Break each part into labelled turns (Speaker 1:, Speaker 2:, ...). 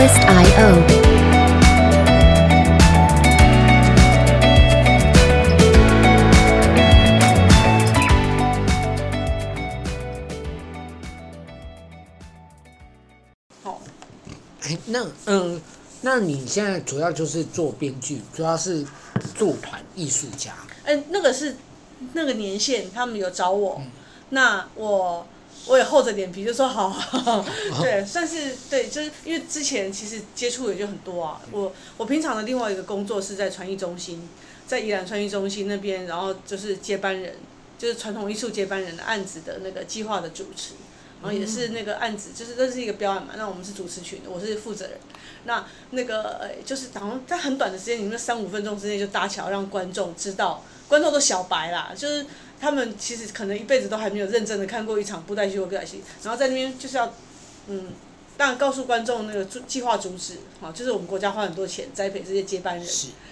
Speaker 1: twist.io。
Speaker 2: 好，
Speaker 3: 哎，那嗯，那你现在主要就是做编剧，主要是做团艺术家。
Speaker 2: 哎，那个是那个年限，他们有找我，
Speaker 3: 嗯、
Speaker 2: 那我我也厚着脸皮就说好，好，好，对，算是对，就是因为之前其实接触也就很多啊。我我平常的另外一个工作是在传艺中心，在宜兰传艺中心那边，然后就是接班人，就是传统艺术接班人的案子的那个计划的主持。然后也是那个案子，就是这是一个标案嘛，那我们是主持群的，我是负责人。那那个呃，就是好像在很短的时间里面，三五分钟之内就搭桥，让观众知道，观众都小白啦，就是他们其实可能一辈子都还没有认真的看过一场布袋戏或歌仔戏，然后在那边就是要，嗯，当然告诉观众那个计划主旨，好，就是我们国家花很多钱栽培这些接班人，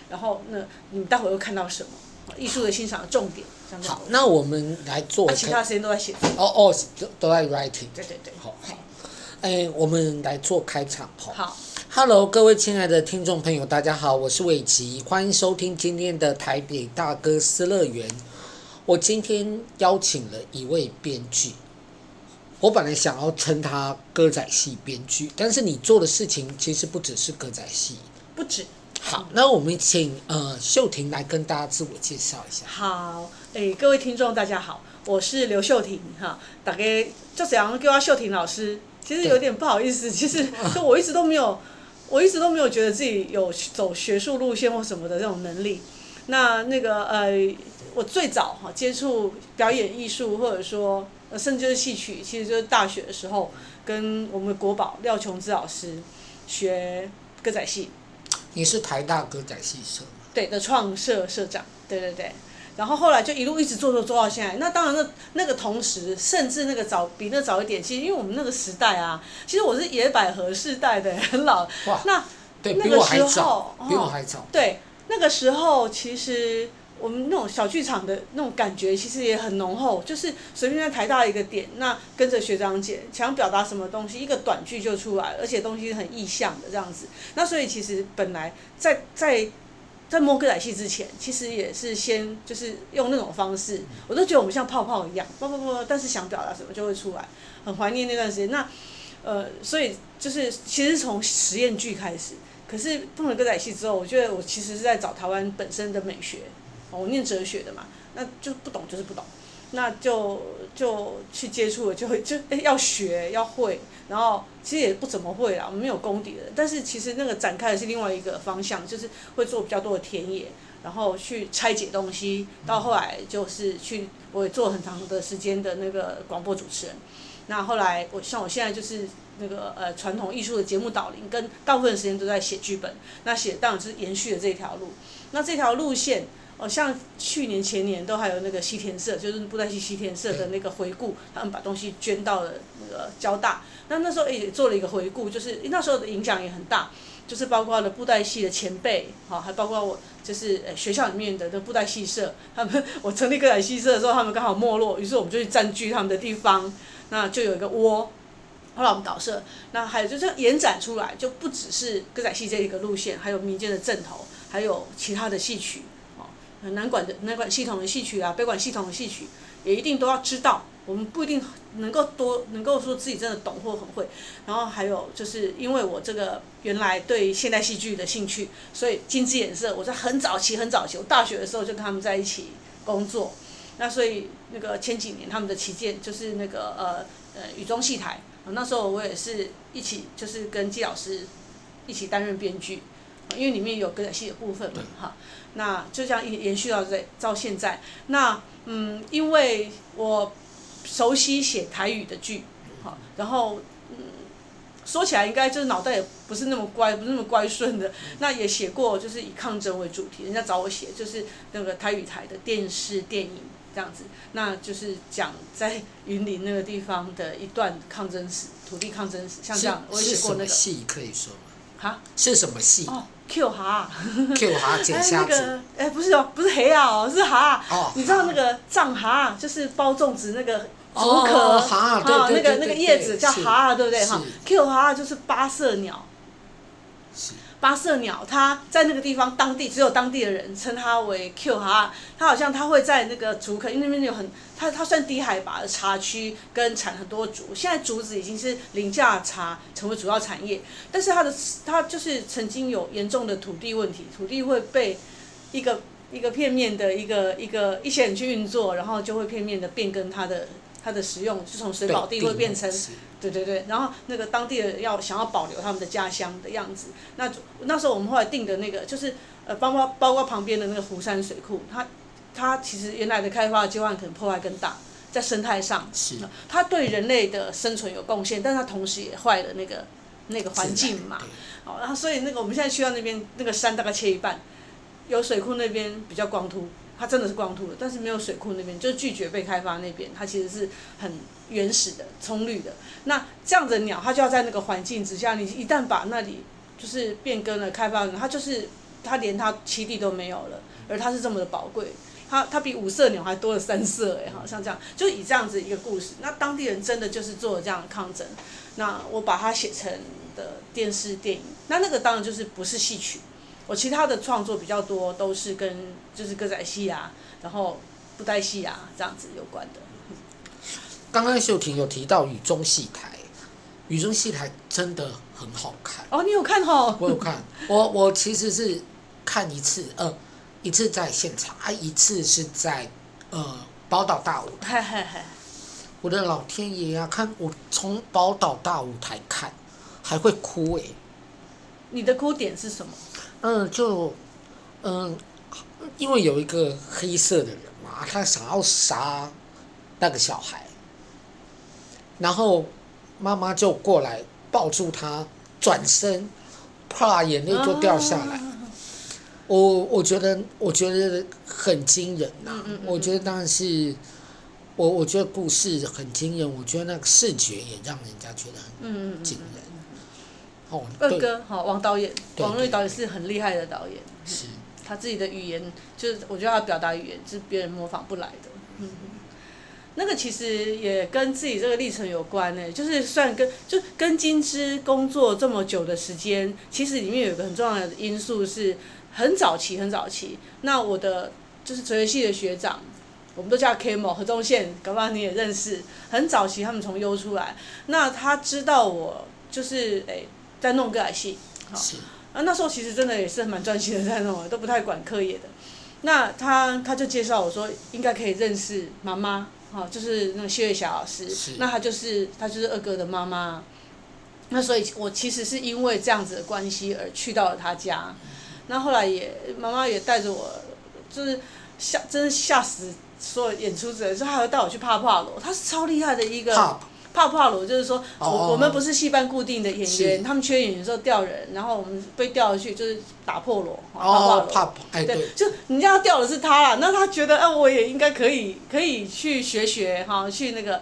Speaker 2: 然后那你们待会会看到什么？艺术的欣赏的重点。
Speaker 3: 好，那我们来做。
Speaker 2: 其他时间都在写。
Speaker 3: 哦哦，都都在 writing。
Speaker 2: 对对对。
Speaker 3: 好，好。哎，我们来做开场。
Speaker 2: 好。
Speaker 3: Hello，各位亲爱的听众朋友，大家好，我是伟奇，欢迎收听今天的台北大哥斯乐园。我今天邀请了一位编剧，我本来想要称他歌仔戏编剧，但是你做的事情其实不只是歌仔戏，
Speaker 2: 不止。
Speaker 3: 好，那我们请呃秀婷来跟大家自我介绍一下。
Speaker 2: 好，诶，各位听众大家好，我是刘秀婷哈，大家就这样叫我秀婷老师，其实有点不好意思，其实就我一直都没有，我一直都没有觉得自己有走学术路线或什么的这种能力。那那个呃，我最早哈接触表演艺术或者说呃甚至就是戏曲，其实就是大学的时候跟我们的国宝廖琼之老师学歌仔戏。
Speaker 3: 你是台大歌仔戏社吗？
Speaker 2: 对的，创社社长，对对对，然后后来就一路一直做做做到现在。那当然，那那个同时，甚至那个早比那早一点，其实因为我们那个时代啊，其实我是野百合世代的，很老。
Speaker 3: 哇。
Speaker 2: 那
Speaker 3: 对
Speaker 2: 那个时候，
Speaker 3: 比我还早。
Speaker 2: 对，那个时候其实。我们那种小剧场的那种感觉，其实也很浓厚。就是随便在台大一个点，那跟着学长姐想表达什么东西，一个短剧就出来，而且东西很意象的这样子。那所以其实本来在在在摸歌仔戏之前，其实也是先就是用那种方式，我都觉得我们像泡泡一样，不不不，但是想表达什么就会出来，很怀念那段时间。那呃，所以就是其实从实验剧开始，可是碰了歌仔戏之后，我觉得我其实是在找台湾本身的美学。我念哲学的嘛，那就不懂就是不懂，那就就去接触了，就会就哎要学要会，然后其实也不怎么会啦，我们没有功底的，但是其实那个展开的是另外一个方向，就是会做比较多的田野，然后去拆解东西，到后来就是去我也做很长的时间的那个广播主持人，那后来我像我现在就是那个呃传统艺术的节目导聆，跟大部分时间都在写剧本，那写当然是延续了这条路，那这条路线。哦，像去年前年都还有那个西田社，就是布袋戏西田社的那个回顾，他们把东西捐到了那个交大。那那时候也做了一个回顾，就是那时候的影响也很大，就是包括了布袋戏的前辈，好，还包括我，就是呃学校里面的那布袋戏社，他们我成立歌仔戏社的时候，他们刚好没落，于是我们就去占据他们的地方，那就有一个窝，后来我们导社，那还有就是延展出来，就不只是歌仔戏这一个路线，还有民间的阵头，还有其他的戏曲。南管的南管系统的戏曲啊，北管系统的戏曲，也一定都要知道。我们不一定能够多能够说自己真的懂或很会。然后还有就是因为我这个原来对现代戏剧的兴趣，所以金枝演社，我在很早期很早期，我大学的时候就跟他们在一起工作。那所以那个前几年他们的旗舰就是那个呃呃雨中戏台，那时候我也是一起就是跟季老师一起担任编剧。因为里面有歌仔戏的部分嘛，哈，那就这样延延续到这到现在。那嗯，因为我熟悉写台语的剧，好，然后嗯，说起来应该就是脑袋也不是那么乖，不是那么乖顺的。那也写过，就是以抗争为主题，人家找我写，就是那个台语台的电视电影这样子。那就是讲在云林那个地方的一段抗争史，土地抗争史，像这样，我也写过那个
Speaker 3: 戏可以说吗？
Speaker 2: 哈？
Speaker 3: 是什么戏？
Speaker 2: 哦，Q 哈
Speaker 3: ，Q 哈 剪虾子。
Speaker 2: 哎，那个，哎，不是哦，不是黑啊，哦，是哈。哦。你知道那个藏哈，就是包粽子那个竹壳，哈，那个那个叶子叫哈，对不对？哈，Q 哈就是八色鸟，八色鸟，它在那个地方，当地只有当地的人称它为 Q 哈，它好像它会在那个竹坑，因为那边有很，它它算低海拔的茶区，跟产很多竹。现在竹子已经是凌驾茶成为主要产业，但是它的它就是曾经有严重的土地问题，土地会被一个一个片面的一个一个一些人去运作，然后就会片面的变更它的。它的使用就从水保地会变成，对对对，然后那个当地的要想要保留他们的家乡的样子，那那时候我们后来定的那个就是呃，包括包括旁边的那个湖山水库，它它其实原来的开发的计划可能破坏更大，在生态上，是。它对人类的生存有贡献，但是它同时也坏了那个那个环境嘛，好，然后所以那个我们现在去到那边那个山大概切一半，有水库那边比较光秃。它真的是光秃的，但是没有水库那边，就拒绝被开发那边，它其实是很原始的、葱绿的。那这样子的鸟，它就要在那个环境之下，你一旦把那里就是变更了、开发了，它就是它连它栖地都没有了，而它是这么的宝贵，它它比五色鸟还多了三色哎，好像这样，就以这样子一个故事，那当地人真的就是做了这样的抗争，那我把它写成的电视电影，那那个当然就是不是戏曲。我其他的创作比较多，都是跟就是歌仔戏啊，然后布袋戏啊这样子有关的。
Speaker 3: 刚刚秀婷有提到雨中戏台，雨中戏台真的很好看。
Speaker 2: 哦，你有看哦？
Speaker 3: 我有看，我我其实是看一次，呃，一次在现场，啊一次是在呃宝岛大舞台。
Speaker 2: 嘿嘿嘿。
Speaker 3: 我的老天爷啊！看我从宝岛大舞台看，还会哭诶。
Speaker 2: 你的哭点是什么？
Speaker 3: 嗯，就，嗯，因为有一个黑色的人嘛，他想要杀那个小孩，然后妈妈就过来抱住他，转身，啪，眼泪就掉下来。啊、我我觉得我觉得很惊人呐、啊，嗯嗯嗯我觉得当然是，我我觉得故事很惊人，我觉得那个视觉也让人家觉得很惊人。
Speaker 2: 二哥，好，王导演，王瑞导演是很厉害的导演，
Speaker 3: 是，
Speaker 2: 他自己的语言，就是我觉得他表达语言是别人模仿不来的。嗯，那个其实也跟自己这个历程有关呢，就是算跟就跟金枝工作这么久的时间，其实里面有一个很重要的因素是，很早期很早期，那我的就是哲学系的学长，我们都叫 Kmo 何宗宪，搞不好你也认识，很早期他们从优出来，那他知道我就是诶。在弄歌仔戏，好，啊，那时候其实真的也是蛮专心的在弄，都不太管课业的。那他他就介绍我说，应该可以认识妈妈，哈，就是那个谢月霞老师。那他就是他就是二哥的妈妈。那所以，我其实是因为这样子的关系而去到了他家。那后来也妈妈也带着我，就是吓，真的吓死所有演出者，说还会带我去帕帕罗，他是超厉害的一个。帕帕罗就是说，我我们不是戏班固定的演员，他们缺演员的时候调人，然后我们被调去就是打破锣。
Speaker 3: 哦，帕帕，哎对，
Speaker 2: 就人家调的是他啦，那他觉得哎，我也应该可以可以去学学哈，去那个。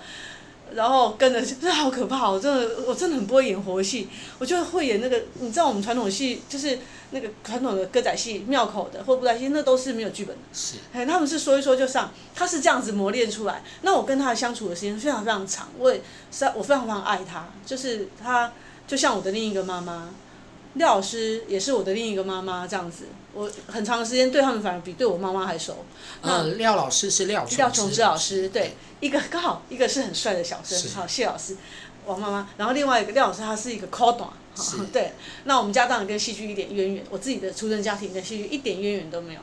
Speaker 2: 然后跟着，真的好可怕！我真的，我真的很不会演活戏，我就会演那个，你知道我们传统戏就是那个传统的歌仔戏、庙口的或布袋戏，那都是没有剧本的。
Speaker 3: 是。
Speaker 2: 哎，他们是说一说就上，他是这样子磨练出来。那我跟他相处的时间非常非常长，我也是，我非常非常爱他，就是他就像我的另一个妈妈，廖老师也是我的另一个妈妈这样子。我很长时间对他们反而比对我妈妈还熟。
Speaker 3: 呃，廖老师是廖
Speaker 2: 廖琼枝老师，对，一个刚好一个是很帅的小生，好谢老师，王妈妈，然后另外一个廖老师他是一个考段，对，那我们家当然跟戏剧一点渊源，我自己的出生家庭跟戏剧一点渊源都没有。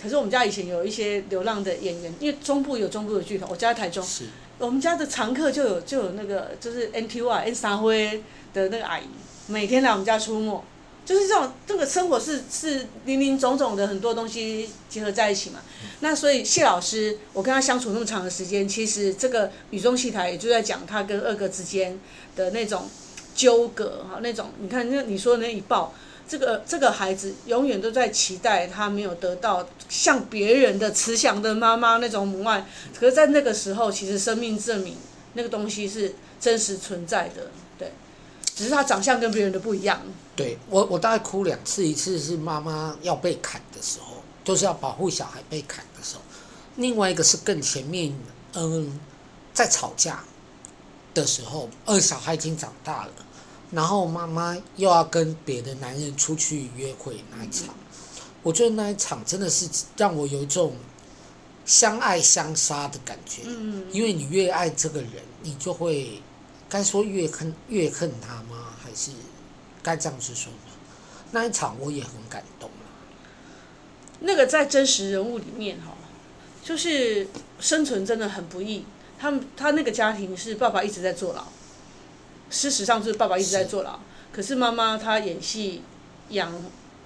Speaker 2: 可是我们家以前有一些流浪的演员，因为中部有中部的剧团，我家在台中，我们家的常客就有就有那个就是 NTY N 三辉的那个阿姨，每天来我们家出没。就是这种，这个生活是是林林总总的很多东西结合在一起嘛。那所以谢老师，我跟他相处那么长的时间，其实这个雨中戏台也就在讲他跟二哥之间的那种纠葛哈，那种你看那你说那一抱，这个这个孩子永远都在期待他没有得到像别人的慈祥的妈妈那种母爱，可是在那个时候，其实生命证明那个东西是真实存在的，对，只是他长相跟别人的不一样。
Speaker 3: 对我，我大概哭两次，一次是妈妈要被砍的时候，就是要保护小孩被砍的时候；另外一个是更前面，嗯，在吵架的时候，二小孩已经长大了，然后妈妈又要跟别的男人出去约会那一场，嗯、我觉得那一场真的是让我有一种相爱相杀的感觉。嗯，因为你越爱这个人，你就会该说越恨越恨他吗？还是该这样子说吗？那一场我也很感动。
Speaker 2: 那个在真实人物里面哈，就是生存真的很不易。他们他那个家庭是爸爸一直在坐牢，事实上就是爸爸一直在坐牢，是可是妈妈她演戏养，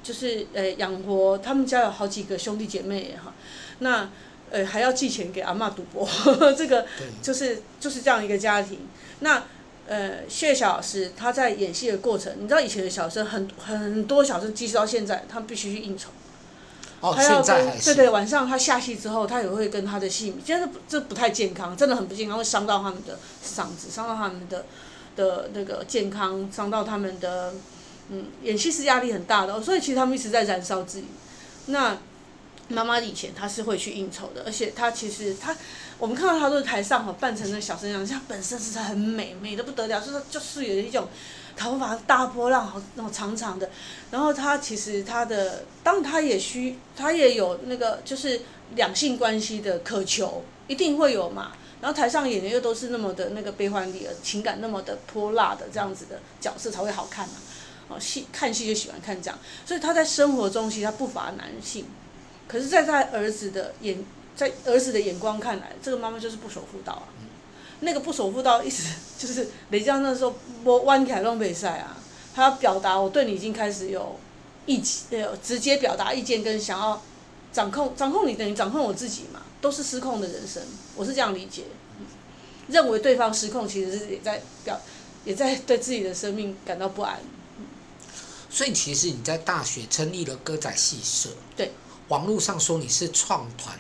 Speaker 2: 就是呃养活他们家有好几个兄弟姐妹哈，那呃还要寄钱给阿嬷赌博，呵 呵这个就是就是这样一个家庭。那呃谢小老师他在演戏的过程，你知道以前的小生很很多小生，即使到现在，他们必须去应酬。
Speaker 3: 哦，现在
Speaker 2: 对对，晚上他下戏之后，他也会跟他的戏迷，其实这这不太健康，真的很不健康，会伤到他们的嗓子，伤到他们的的那个健康，伤到他们的嗯，演戏是压力很大的，哦，所以其实他们一直在燃烧自己。那妈妈以前她是会去应酬的，而且她其实她，我们看到她都是台上哈扮成那小生样，她本身是很美，美得不得了，就是就是有一种。头发大波浪，好那种长长的，然后他其实他的，当他也需，他也有那个就是两性关系的渴求，一定会有嘛。然后台上演的又都是那么的那个悲欢离合，情感那么的泼辣的这样子的角色才会好看嘛。哦，戏看戏就喜欢看这样，所以他在生活中其实他不乏男性，可是在他儿子的眼，在儿子的眼光看来，这个妈妈就是不守妇道啊。那个不守妇道，意思就是雷江那时候我弯起来弄比赛啊，他要表达我对你已经开始有意见，有直接表达意见跟想要掌控掌控你，等于掌控我自己嘛，都是失控的人生，我是这样理解，认为对方失控，其实是也在表也在对自己的生命感到不安。
Speaker 3: 所以其实你在大学成立了歌仔戏社，
Speaker 2: 对，
Speaker 3: 网络上说你是创团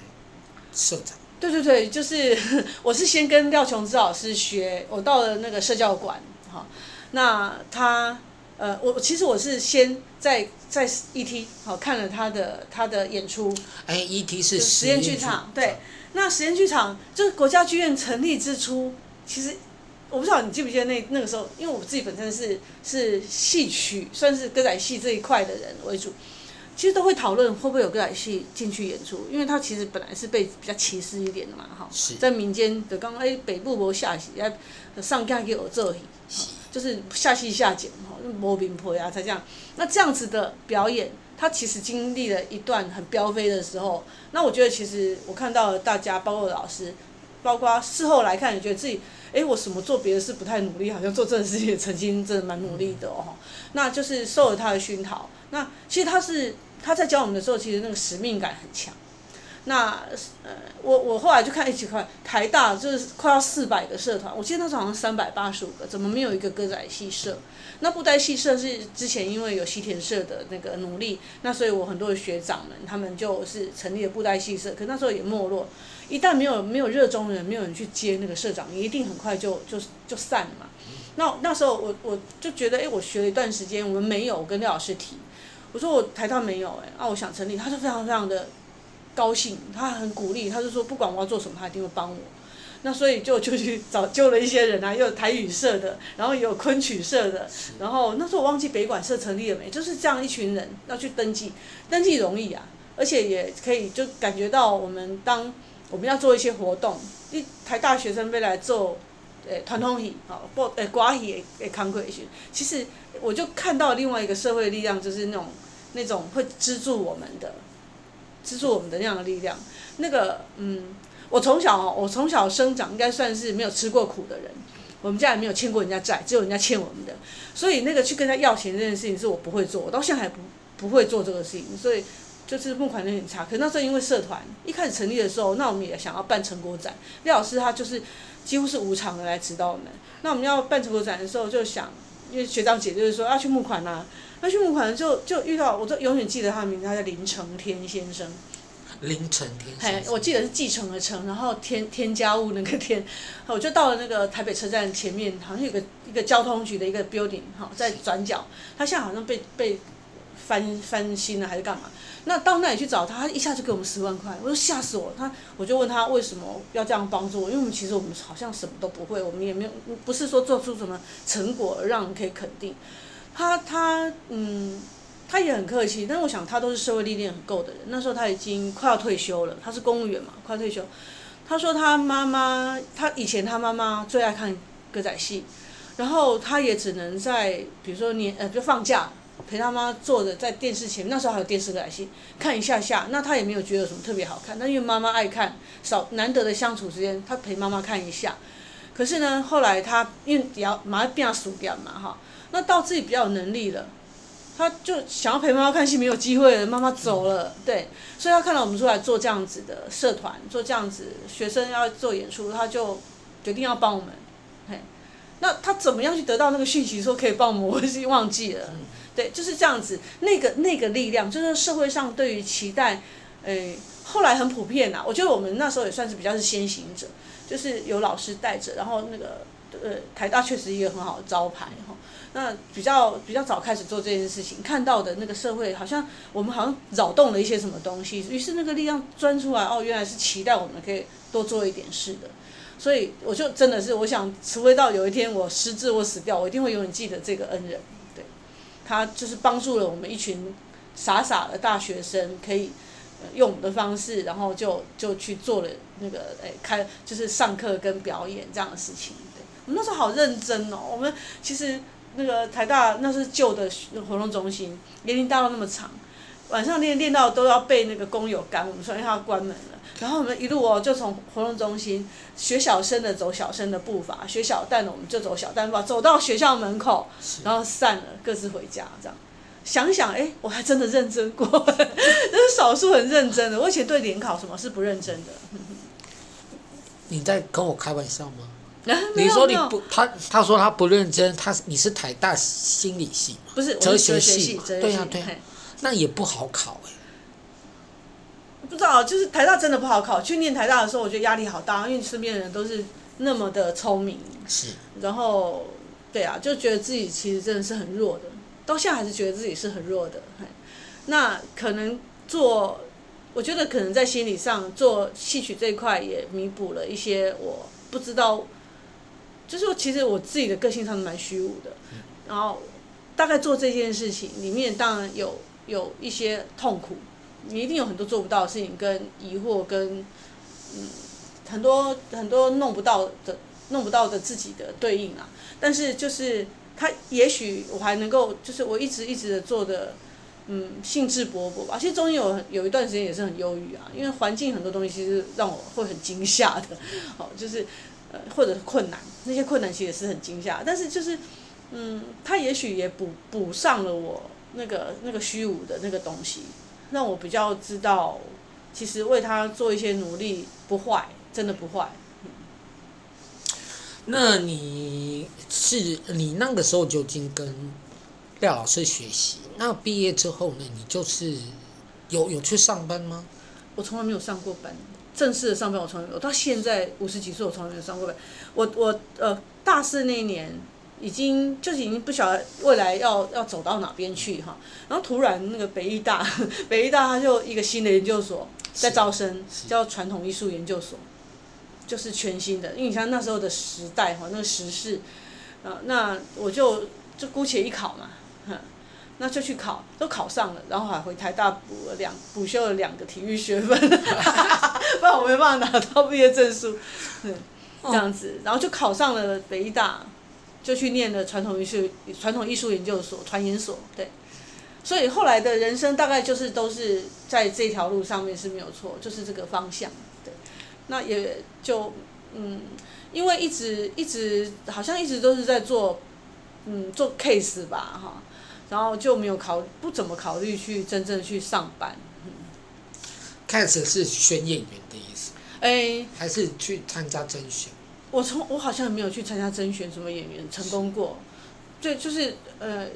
Speaker 3: 社长。
Speaker 2: 对对对，就是 我是先跟廖琼枝老师学，我到了那个社教馆，哈，那他呃，我其实我是先在在 ET 好看了他的他的演出，
Speaker 3: 哎，ET 是
Speaker 2: 实验剧场，对，那实验剧场就是国家剧院成立之初，其实我不知道你记不记得那那个时候，因为我自己本身是是戏曲，算是歌仔戏这一块的人为主。其实都会讨论会不会有歌仔戏进去演出，因为他其实本来是被比较歧视一点的嘛，哈，在民间的刚刚哎北部无下戏，哎上架给我做戏，就是下戏下剪哈，无名婆呀才这样。那这样子的表演，他其实经历了一段很飙飞的时候。那我觉得其实我看到了大家，包括老师，包括事后来看，也觉得自己哎我什么做别的事不太努力，好像做这件事情也曾经真的蛮努力的哦。嗯、那就是受了他的熏陶。那其实他是。他在教我们的时候，其实那个使命感很强。那呃，我我后来就看一起看台大，就是快要四百个社团，我记得那时候好像三百八十五个，怎么没有一个歌仔戏社？那布袋戏社是之前因为有西田社的那个努力，那所以我很多的学长们他们就是成立了布袋戏社，可那时候也没落。一旦没有没有热衷的人，没有人去接那个社长，你一定很快就就就散了嘛。那那时候我我就觉得，哎，我学了一段时间，我们没有跟廖老师提。我说我台大没有哎，啊，我想成立，他就非常非常的高兴，他很鼓励，他就说不管我要做什么，他一定会帮我。那所以就就去找救了一些人啊，又有台语社的，然后也有昆曲社的，然后那时候我忘记北管社成立了没，就是这样一群人要去登记，登记容易啊，而且也可以就感觉到我们当我们要做一些活动，一台大学生会来做。诶，传统戏，好不？诶，歌戏诶，诶，康亏一些。其实，我就看到另外一个社会力量，就是那种那种会资助我们的，资助我们的那样的力量。那个，嗯，我从小哦，我从小生长应该算是没有吃过苦的人。我们家也没有欠过人家债，只有人家欠我们的。所以，那个去跟他要钱这件事情是我不会做，我到现在还不不会做这个事情。所以，就是募款能力很差。可是那时候因为社团一开始成立的时候，那我们也想要办成果展。廖老师他就是。几乎是无偿的来指导我们。那我们要办成果展的时候，就想，因为学长姐就是说要去募款呐、啊，要去募款就就遇到，我都永远记得他的名字，他叫林承天先生。
Speaker 3: 林承天先生。
Speaker 2: 我记得是继承的承，然后添添加物那个添，我就到了那个台北车站前面，好像有个一个交通局的一个 building，哈，在转角，他现在好像被被翻翻新了还是干嘛？那到那里去找他，他一下就给我们十万块，我说吓死我，他我就问他为什么要这样帮助我，因为我们其实我们好像什么都不会，我们也没有不是说做出什么成果让人可以肯定。他他嗯，他也很客气，但是我想他都是社会历练很够的人。那时候他已经快要退休了，他是公务员嘛，快退休。他说他妈妈，他以前他妈妈最爱看歌仔戏，然后他也只能在比如说年呃就放假。陪他妈坐着在电视前面，那时候还有电视来戏看一下下，那他也没有觉得有什么特别好看。那因为妈妈爱看，少难得的相处时间，他陪妈妈看一下。可是呢，后来他因为比较马上变熟掉嘛哈，那到自己比较有能力了，他就想要陪妈妈看戏，没有机会了，妈妈走了，对，所以他看到我们出来做这样子的社团，做这样子学生要做演出，他就决定要帮我们。嘿，那他怎么样去得到那个讯息说可以帮我们？我已经忘记了。对，就是这样子。那个那个力量，就是社会上对于期待，诶，后来很普遍呐、我觉得我们那时候也算是比较是先行者，就是有老师带着，然后那个呃台大确实一个很好的招牌哈。那比较比较早开始做这件事情，看到的那个社会好像我们好像扰动了一些什么东西，于是那个力量钻出来，哦，原来是期待我们可以多做一点事的。所以我就真的是，我想，除非到有一天我失智或死掉，我一定会永远记得这个恩人。他就是帮助了我们一群傻傻的大学生，可以用我们的方式，然后就就去做了那个诶开就是上课跟表演这样的事情。对，我们那时候好认真哦。我们其实那个台大那是旧的活动中心，年龄大到那么长，晚上练练到都要被那个工友赶我们说，因为他要关门了。然后我们一路哦，就从活动中心学小声的走小声的步伐，学小旦的我们就走小旦步伐，走到学校门口，然后散了，各自回家。这样想想，哎，我还真的认真过，这是少数很认真的。我以前对联考什么是不认真的。
Speaker 3: 你在跟我开玩笑吗？你说你不，他他说他不认真，他你是台大心理系？
Speaker 2: 不是，
Speaker 3: 哲学系。
Speaker 2: 哲学系。
Speaker 3: 对呀对呀，那也不好考哎。
Speaker 2: 不知道，就是台大真的不好考。去念台大的时候，我觉得压力好大，因为身边的人都是那么的聪明。
Speaker 3: 是。
Speaker 2: 然后，对啊，就觉得自己其实真的是很弱的，到现在还是觉得自己是很弱的。那可能做，我觉得可能在心理上做戏曲这一块也弥补了一些我不知道，就是说其实我自己的个性上蛮虚无的。然后，大概做这件事情里面，当然有有一些痛苦。你一定有很多做不到的事情，跟疑惑，跟嗯很多很多弄不到的、弄不到的自己的对应啊。但是就是他，也许我还能够，就是我一直一直的做的，嗯，兴致勃勃吧。其实中间有有一段时间也是很忧郁啊，因为环境很多东西其实让我会很惊吓的，哦，就是呃或者是困难，那些困难其实也是很惊吓。但是就是嗯，他也许也补补上了我那个那个虚无的那个东西。让我比较知道，其实为他做一些努力不坏，真的不坏。
Speaker 3: 那你是你那个时候就已经跟廖老师学习，那毕业之后呢？你就是有有去上班吗？
Speaker 2: 我从来没有上过班，正式的上班我从来没有。我到现在五十几岁，我从来没有上过班。我我呃大四那一年。已经就是已经不晓得未来要要走到哪边去哈，然后突然那个北艺大，北艺大它就一个新的研究所在招生，叫传统艺术研究所，就是全新的，因为你像那时候的时代哈，那个时事，啊，那我就就姑且一考嘛，哼，那就去考，都考上了，然后还回台大补了两补修了两个体育学分，不然我没办法拿到毕业证书，嗯，这样子，然后就考上了北艺大。就去念了传统艺术传统艺术研究所传研所，对，所以后来的人生大概就是都是在这条路上面是没有错，就是这个方向，对，那也就嗯，因为一直一直好像一直都是在做嗯做 case 吧哈，然后就没有考不怎么考虑去真正去上班，嗯
Speaker 3: ，case 是选演员的意思，
Speaker 2: 哎，
Speaker 3: 还是去参加甄选？
Speaker 2: 我从我好像没有去参加甄选什么演员成功过，对，就是呃，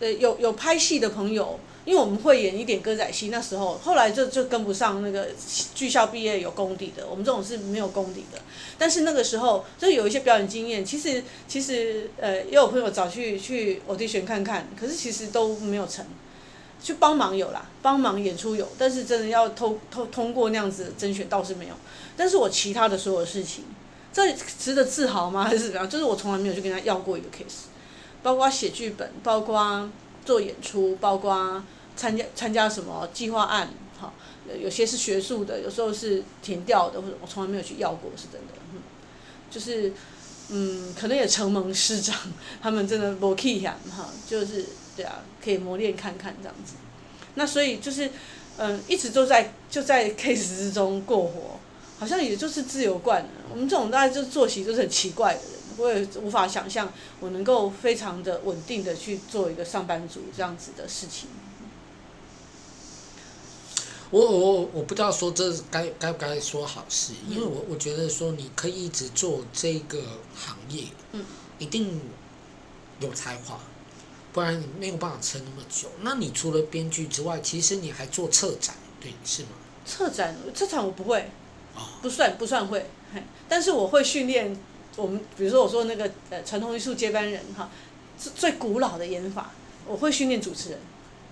Speaker 2: 呃有有拍戏的朋友，因为我们会演一点歌仔戏，那时候后来就就跟不上那个剧校毕业有功底的，我们这种是没有功底的。但是那个时候就有一些表演经验，其实其实呃也有朋友找去去 audition 看看，可是其实都没有成。去帮忙有啦，帮忙演出有，但是真的要通通通过那样子甄选倒是没有。但是我其他的所有事情，这值得自豪吗？还是怎样？就是我从来没有去跟他要过一个 case，包括写剧本，包括做演出，包括参加参加什么计划案，哈，有些是学术的，有时候是田调的，或者我从来没有去要过，是真的。嗯，就是，嗯，可能也承蒙师长他们真的不弃哈，就是。对啊，可以磨练看看这样子，那所以就是，嗯，一直都在就在 case 之中过活，好像也就是自由惯了。我们这种大概就是作息就是很奇怪的人，我也无法想象我能够非常的稳定的去做一个上班族这样子的事情。
Speaker 3: 我我我不知道说这该该不该说好事，因为我我觉得说你可以一直做这个行业，嗯，一定有才华。不然你没有办法撑那么久。那你除了编剧之外，其实你还做策展，对，是吗？
Speaker 2: 策展，策展我不会，不算不算会，但是我会训练我们，比如说我说那个呃传统艺术接班人哈，是最古老的演法，我会训练主持人，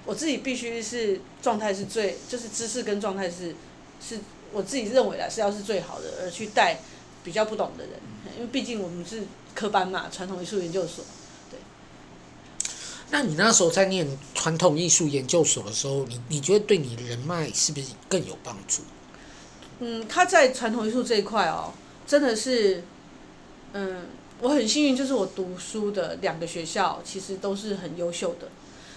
Speaker 2: 我自己必须是状态是最，就是知识跟状态是，是我自己认为的是要是最好的，而去带比较不懂的人，因为毕竟我们是科班嘛，传统艺术研究所。
Speaker 3: 对那你那时候在念传统艺术研究所的时候，你你觉得对你人脉是不是更有帮助？
Speaker 2: 嗯，他在传统艺术这一块哦，真的是，嗯，我很幸运，就是我读书的两个学校其实都是很优秀的，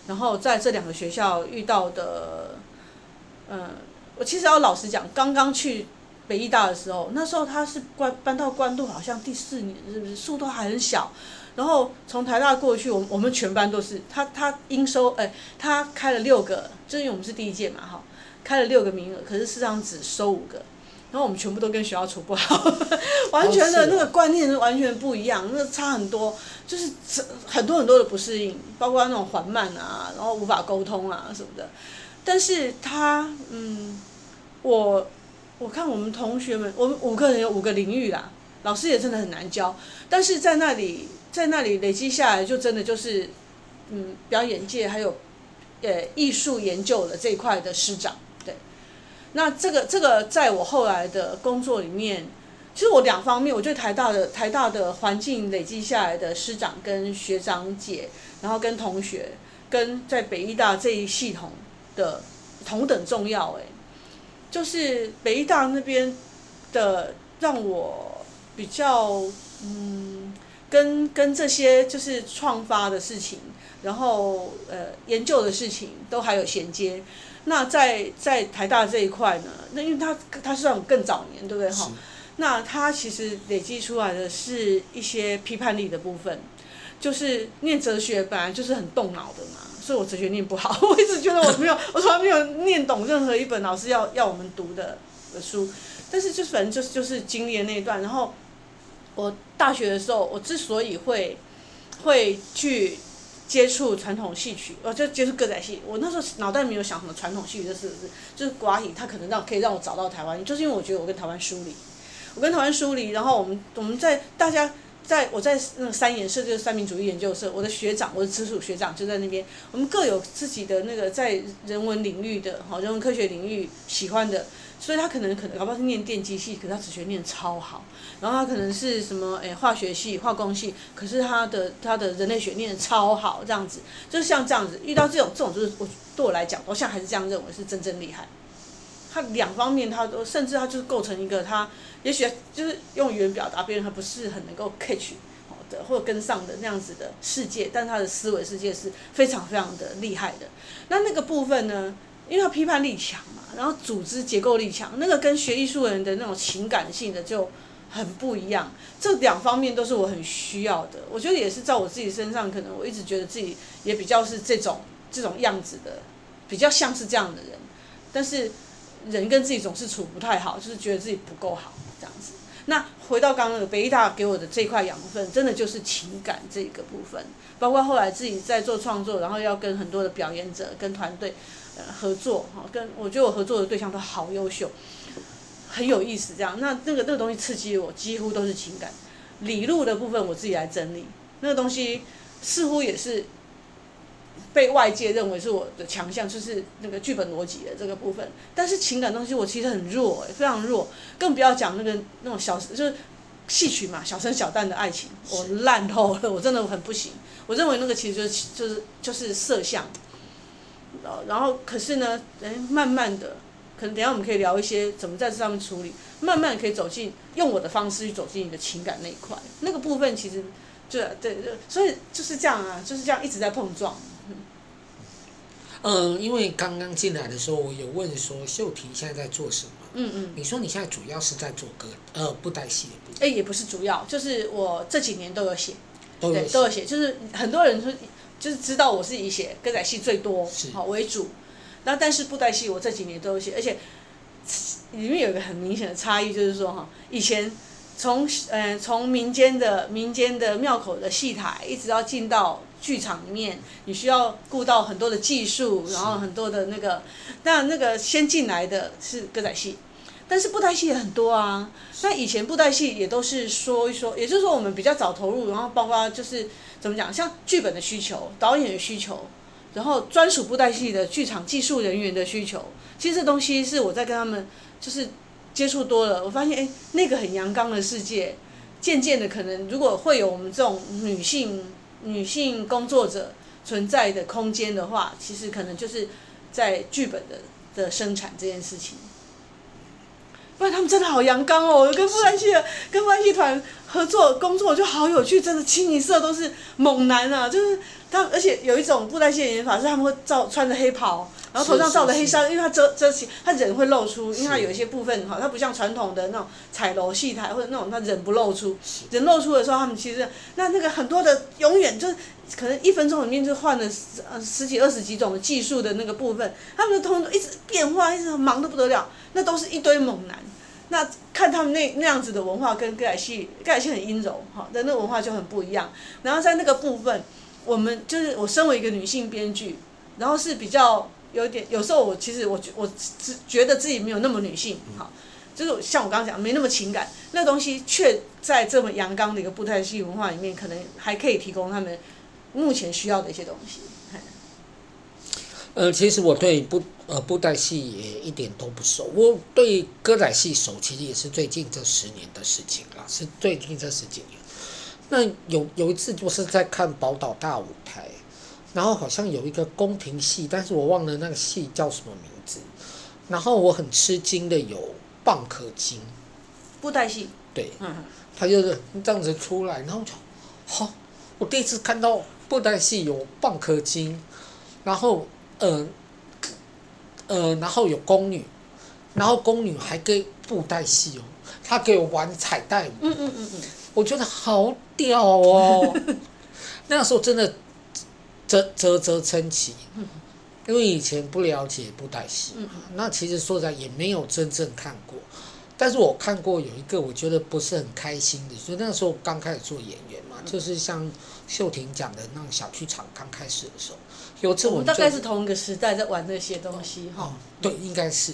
Speaker 2: 然后在这两个学校遇到的，嗯，我其实要老实讲，刚刚去北艺大的时候，那时候他是关搬到关渡，好像第四年是不是？树都还很小。然后从台大过去，我我们全班都是他他应收哎，他开了六个，就是因为我们是第一届嘛哈，开了六个名额，可是事实上只收五个，然后我们全部都跟学校处不好，完全的那个观念是完全不一样，那差很多，就是很多很多的不适应，包括那种缓慢啊，然后无法沟通啊什么的。但是他嗯，我我看我们同学们，我们五个人有五个领域啦，老师也真的很难教，但是在那里。在那里累积下来，就真的就是，嗯，表演界还有，呃，艺术研究的这一块的师长，对。那这个这个在我后来的工作里面，其实我两方面，我觉得台大的台大的环境累积下来的师长跟学长姐，然后跟同学，跟在北艺大这一系统的同等重要，哎，就是北艺大那边的让我比较，嗯。跟跟这些就是创发的事情，然后呃研究的事情都还有衔接。那在在台大这一块呢，那因为它它算更早年，对不对哈？那他其实累积出来的是一些批判力的部分，就是念哲学本来就是很动脑的嘛，所以我哲学念不好，我一直觉得我没有，我从来没有念懂任何一本老师要要我们读的的书，但是就是反正就是就是经历那一段，然后。我大学的时候，我之所以会会去接触传统戏曲，我就接触歌仔戏。我那时候脑袋没有想什么传统戏曲这四个字，就是寡戏，它可能让可以让我找到台湾，就是因为我觉得我跟台湾疏离，我跟台湾疏离，然后我们我们在大家在我在那个三研社就是三民主义研究社，我的学长，我的直属学长就在那边，我们各有自己的那个在人文领域的，好人文科学领域喜欢的。所以他可能可能搞不好是念电机系，可是他只学念超好。然后他可能是什么诶、化学系、化工系，可是他的他的人类学念超好，这样子就是像这样子遇到这种这种就是我对我来讲，我现在还是这样认为是真正厉害。他两方面他都甚至他就是构成一个他也许就是用语言表达别人还不是很能够 catch 的或者跟上的那样子的世界，但他的思维世界是非常非常的厉害的。那那个部分呢，因为他批判力强嘛。然后组织结构力强，那个跟学艺术人的那种情感性的就很不一样。这两方面都是我很需要的。我觉得也是在我自己身上，可能我一直觉得自己也比较是这种这种样子的，比较像是这样的人。但是人跟自己总是处不太好，就是觉得自己不够好这样子。那回到刚刚那个北艺大给我的这块养分，真的就是情感这个部分，包括后来自己在做创作，然后要跟很多的表演者跟团队。合作哈，跟我觉得我合作的对象都好优秀，很有意思。这样，那那个那个东西刺激我，几乎都是情感。理路的部分我自己来整理，那个东西似乎也是被外界认为是我的强项，就是那个剧本逻辑的这个部分。但是情感东西我其实很弱，非常弱，更不要讲那个那种小就是戏曲嘛，小生小旦的爱情，我烂透了，我真的很不行。我认为那个其实就是就是就是色相。然后可是呢，哎，慢慢的，可能等一下我们可以聊一些怎么在这上面处理，慢慢可以走进用我的方式去走进你的情感那一块，那个部分其实就对对，所以就是这样啊，就是这样一直在碰撞。
Speaker 3: 嗯，因为刚刚进来的时候，我有问说秀婷现在在做什么？
Speaker 2: 嗯嗯。
Speaker 3: 你说你现在主要是在做歌呃布袋戏的？
Speaker 2: 哎，也不是主要，就是我这几年都有写，
Speaker 3: 都有写，
Speaker 2: 都有写，就是很多人说，就是知道我是以写歌仔戏最多好为主，那但是布袋戏我这几年都有写，而且里面有一个很明显的差异，就是说哈，以前从呃从民间的民间的庙口的戏台，一直要进到。剧场里面，你需要顾到很多的技术，然后很多的那个，那那个先进来的是歌仔戏，但是布袋戏也很多啊。那以前布袋戏也都是说一说，也就是说我们比较早投入，然后包括就是怎么讲，像剧本的需求、导演的需求，然后专属布袋戏的剧场技术人员的需求，其实这东西是我在跟他们就是接触多了，我发现哎，那个很阳刚的世界，渐渐的可能如果会有我们这种女性。女性工作者存在的空间的话，其实可能就是在剧本的的生产这件事情。不然他们真的好阳刚哦，跟布袋戏跟布袋戏团合作工作就好有趣，真的清一色都是猛男啊，就是他，而且有一种布袋戏的演法是他们会罩穿着黑袍。然后头上罩着黑纱，因为他遮遮起，他人会露出，因为他有一些部分哈，他不像传统的那种彩楼戏台或者那种他人不露出，人露出的时候，他们其实那那个很多的永远就是可能一分钟里面就换了十十几二十几种的技术的那个部分，他们的通一直变化，一直忙得不得了，那都是一堆猛男。那看他们那那样子的文化跟歌仔戏，歌仔戏很阴柔哈，但那文化就很不一样。然后在那个部分，我们就是我身为一个女性编剧，然后是比较。有点，有时候我其实我我只觉得自己没有那么女性，哈，就是像我刚刚讲，没那么情感，那东西却在这么阳刚的一个布袋戏文化里面，可能还可以提供他们目前需要的一些东西。
Speaker 3: 呃，其实我对布呃布袋戏也一点都不熟，我对歌仔戏熟，其实也是最近这十年的事情了，是最近这十几年。那有有一次就是在看宝岛大舞台。然后好像有一个宫廷戏，但是我忘了那个戏叫什么名字。然后我很吃惊的有蚌壳精，
Speaker 2: 布袋戏。
Speaker 3: 对，嗯，他就是这样子出来，然后就，好、哦，我第一次看到布袋戏有蚌壳精，然后，嗯、呃，呃，然后有宫女，然后宫女还跟布袋戏哦，她给我玩彩带舞，
Speaker 2: 嗯嗯嗯嗯，
Speaker 3: 我觉得好屌哦，那时候真的。啧啧啧称奇，因为以前不了解布袋戏，那其实说实在也没有真正看过，但是我看过有一个我觉得不是很开心的，所以那时候刚开始做演员嘛，就是像秀婷讲的那种小剧场刚开始的时候，有次我们
Speaker 2: 大概是同一个时代在玩那些东西哈，
Speaker 3: 对，应该是，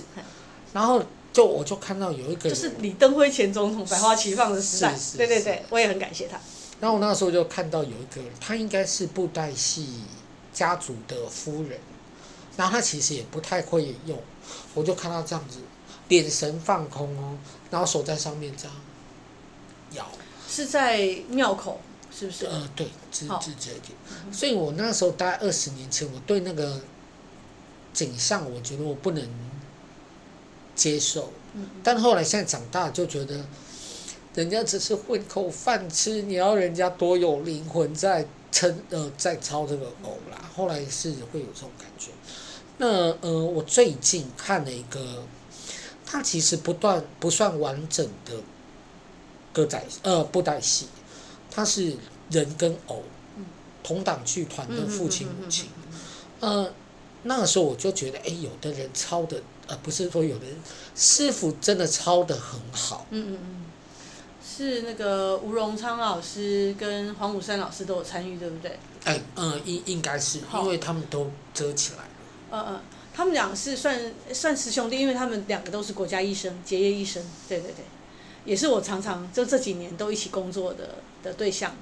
Speaker 3: 然后就我就看到有一个
Speaker 2: 就是李登辉前总统百花齐放的时代，对对对，我也很感谢他。
Speaker 3: 然后我那时候就看到有一个，他应该是布袋戏家族的夫人，然后他其实也不太会用，我就看到这样子，眼神放空哦，然后手在上面这样摇。
Speaker 2: 是在庙口，是不是？
Speaker 3: 呃，对，是是这一点。所以我那时候大概二十年前，我对那个景象，我觉得我不能接受。嗯。但后来现在长大，就觉得。人家只是混口饭吃，你要人家多有灵魂在撑呃在操这个偶啦。后来是会有这种感觉。那呃，我最近看了一个，它其实不断不算完整的歌仔呃布袋戏，它是人跟偶同党剧团的父亲母亲。呃，那个时候我就觉得，哎，有的人抄的呃不是说有的人师傅真的抄的很好。
Speaker 2: 嗯嗯嗯。是那个吴荣昌老师跟黄武山老师都有参与，对不对？
Speaker 3: 哎，嗯，应应该是，因为他们都遮起来了。
Speaker 2: 嗯嗯，他们俩是算算师兄弟，因为他们两个都是国家医生，结业医生。对对对，也是我常常就这几年都一起工作的的对象。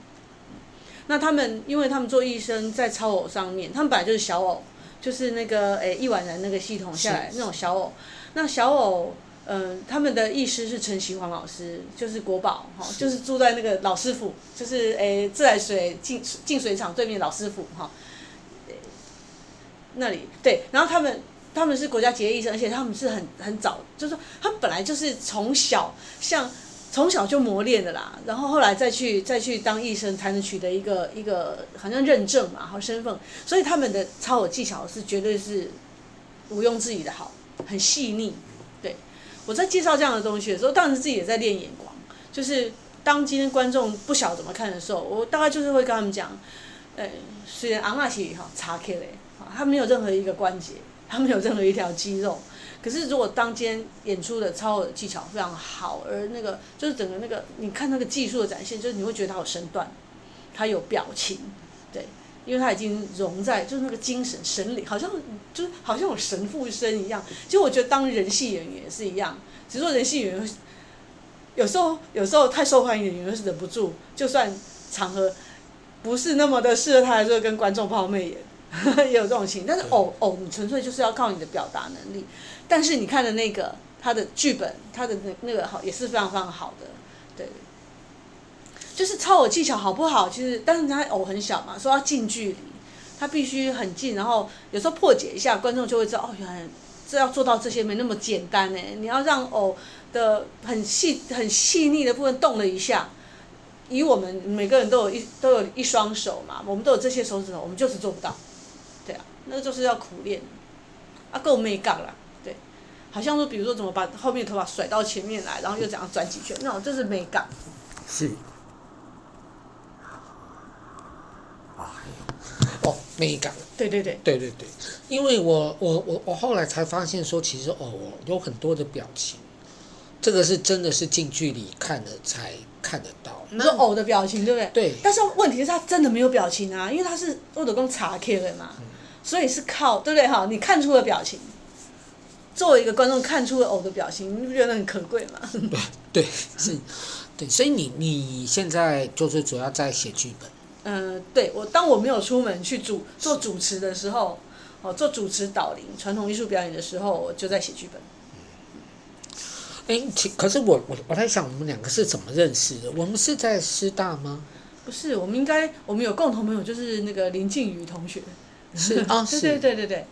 Speaker 2: 那他们因为他们做医生在超偶上面，他们本来就是小偶，就是那个诶易婉然那个系统下来那种小偶，那小偶。嗯、呃，他们的医师是陈锡煌老师，就是国宝哈，就是住在那个老师傅，就是诶自来水净净水厂对面老师傅哈，那里对，然后他们他们是国家结业医生，而且他们是很很早，就是说他们本来就是从小像从小就磨练的啦，然后后来再去再去当医生才能取得一个一个好像认证嘛好身份，所以他们的操偶技巧是绝对是毋庸置疑的好，很细腻。对我在介绍这样的东西的时候，当时自己也在练眼光。就是当今天观众不晓怎么看的时候，我大概就是会跟他们讲，呃，虽然昂纳奇哈查克嘞，他没有任何一个关节，他没有任何一条肌肉。可是如果当天演出的超偶技巧非常好，而那个就是整个那个，你看那个技术的展现，就是你会觉得他有身段，他有表情，对，因为他已经融在就是那个精神神里，好像。就是好像有神附身一样，其实我觉得当人戏演员也是一样，只是说人戏演员有时候有时候太受欢迎的演员是忍不住，就算场合不是那么的适合他，还是会跟观众抛媚眼，也有这种情。但是偶偶，你纯粹就是要靠你的表达能力。但是你看的那个他的剧本，他的那那个好也是非常非常好的，对。就是超偶技巧好不好？其实，但是他偶很小嘛，说要近距离。他必须很近，然后有时候破解一下，观众就会知道哦，原来这要做到这些没那么简单呢。你要让偶的很细、很细腻的部分动了一下，以我们每个人都有一都有一双手嘛，我们都有这些手指头，我们就是做不到。对啊，那个就是要苦练，啊够没杠了，好像说比如说怎么把后面的头发甩到前面来，然后又怎样转几圈，那种就是美感。
Speaker 3: 是。哦，美感。
Speaker 2: 对对对。
Speaker 3: 对对对，因为我我我我后来才发现说，其实哦，有很多的表情，这个是真的是近距离看了才看得到。
Speaker 2: 你说偶的表情对不对？
Speaker 3: 对。
Speaker 2: 但是问题是，他真的没有表情啊，因为他是我老公查 K 的嘛，所以是靠对不对哈？你看出了表情，作为一个观众看出了偶的表情，你不觉得很可贵吗？
Speaker 3: 对对是，对，所以你你现在就是主要在写剧本。
Speaker 2: 嗯，对我，当我没有出门去主做主持的时候，哦，做主持导聆传统艺术表演的时候，我就在写剧本。
Speaker 3: 哎，其可是我我我在想，我们两个是怎么认识的？我们是在师大吗？
Speaker 2: 不是，我们应该我们有共同朋友，就是那个林静宇同学。
Speaker 3: 是啊，
Speaker 2: 对对对对对。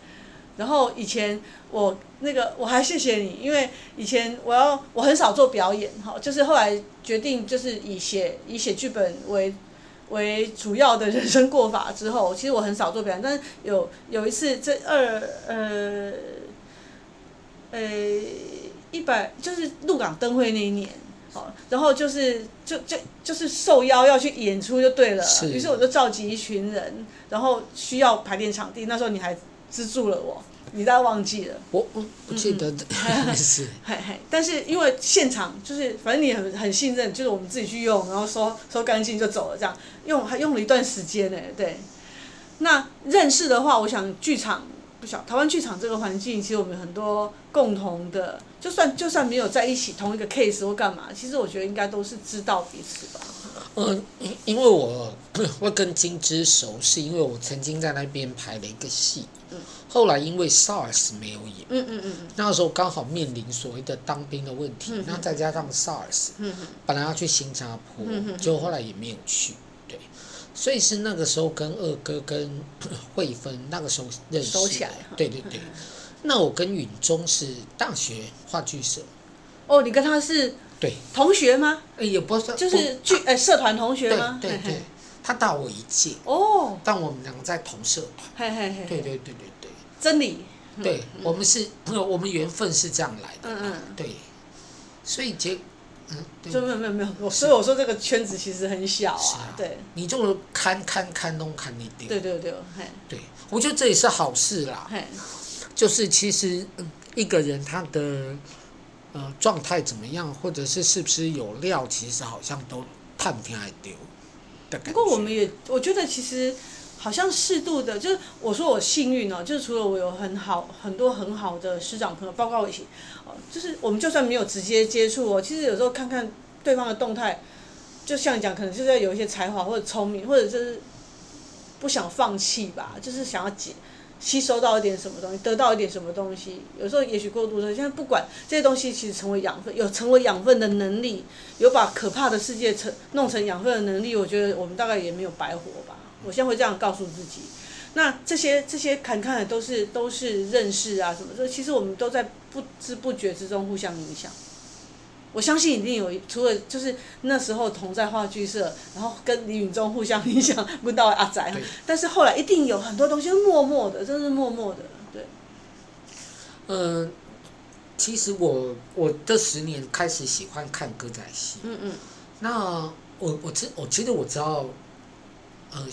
Speaker 2: 然后以前我那个我还谢谢你，因为以前我要我很少做表演，哈，就是后来决定就是以写以写剧本为。为主要的人生过法之后，其实我很少做表演，但是有有一次这二呃，呃一百就是鹿港灯会那一年，好，然后就是就就就是受邀要去演出就对了，于是我就召集一群人，然后需要排练场地，那时候你还资助了我。你大概忘记了？
Speaker 3: 我我不记得的，是。
Speaker 2: 嘿嘿，但是因为现场就是，反正你很很信任，就是我们自己去用，然后收收干净就走了，这样用还用了一段时间呢。对，那认识的话，我想剧场不晓，台湾剧场这个环境，其实我们很多共同的，就算就算没有在一起同一个 case 或干嘛，其实我觉得应该都是知道彼此吧。
Speaker 3: 嗯，因因为我 会跟金枝熟，是因为我曾经在那边排了一个戏。嗯。后来因为 SARS 没有演，嗯嗯嗯，那个时候刚好面临所谓的当兵的问题，嗯、那再加上 SARS，本来要去新加坡，嗯结果后来也没有去，对，所以是那个时候跟二哥跟 慧芬那个时候认识，收起来，对对对，那我跟允中是大学话剧社，
Speaker 2: 哦，你跟他是对。同学吗？
Speaker 3: 哎，也不是，
Speaker 2: 就是剧哎社团同学吗？
Speaker 3: 对对对，他大我一届，
Speaker 2: 哦，
Speaker 3: 但我们两个在同社团，
Speaker 2: 嘿嘿嘿，
Speaker 3: 对对对对。
Speaker 2: 真理，
Speaker 3: 对、嗯、我们是，我们缘分是这样来的，
Speaker 2: 嗯嗯，
Speaker 3: 对，所以结，嗯，
Speaker 2: 对，没有没有没有，所以我说这个圈子其实很小啊，啊。对，
Speaker 3: 你就看看看东看你丢，
Speaker 2: 对对对，嘿，
Speaker 3: 对，我觉得这也是好事啦，
Speaker 2: 嘿，
Speaker 3: 就是其实一个人他的呃状态怎么样，或者是是不是有料，其实好像都探不还丢的感觉。不过
Speaker 2: 我们也，我觉得其实。好像适度的，就是我说我幸运哦，就是除了我有很好很多很好的师长朋友，包括我一起，哦，就是我们就算没有直接接触哦，其实有时候看看对方的动态，就像你讲，可能就是要有一些才华或者聪明，或者就是不想放弃吧，就是想要解吸收到一点什么东西，得到一点什么东西。有时候也许过度的，现在不管这些东西，其实成为养分，有成为养分的能力，有把可怕的世界成弄成养分的能力，我觉得我们大概也没有白活吧。我现在会这样告诉自己。那这些这些看看的都是都是认识啊什么的，其实我们都在不知不觉之中互相影响。我相信一定有，除了就是那时候同在话剧社，然后跟李允中互相影响，问到阿宅，但是后来一定有很多东西默默的，真是默默的，对。
Speaker 3: 嗯，其实我我这十年开始喜欢看歌仔戏。
Speaker 2: 嗯嗯。
Speaker 3: 那我我知我其实我知道，呃。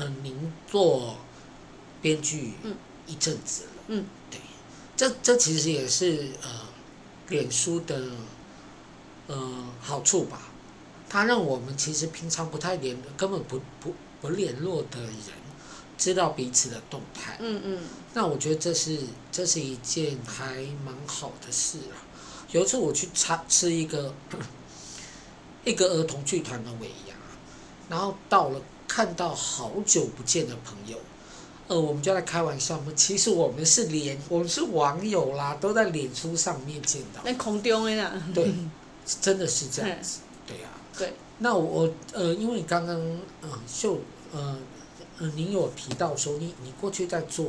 Speaker 3: 嗯，您做编剧一阵子了，
Speaker 2: 嗯，
Speaker 3: 对，这这其实也是呃，脸书的呃好处吧，它让我们其实平常不太联，根本不不不联络的人，知道彼此的动态，
Speaker 2: 嗯嗯，
Speaker 3: 那我觉得这是这是一件还蛮好的事啊。有一次我去参吃一个一个儿童剧团的尾牙，然后到了。看到好久不见的朋友，呃，我们就在开玩笑嘛。其实我们是连我们是网友啦，都在脸书上面见到。
Speaker 2: 那空中的啦。
Speaker 3: 对，真的是这样子。对呀、啊。
Speaker 2: 对。
Speaker 3: 那我呃，因为刚刚嗯秀呃呃，您有提到说你你过去在做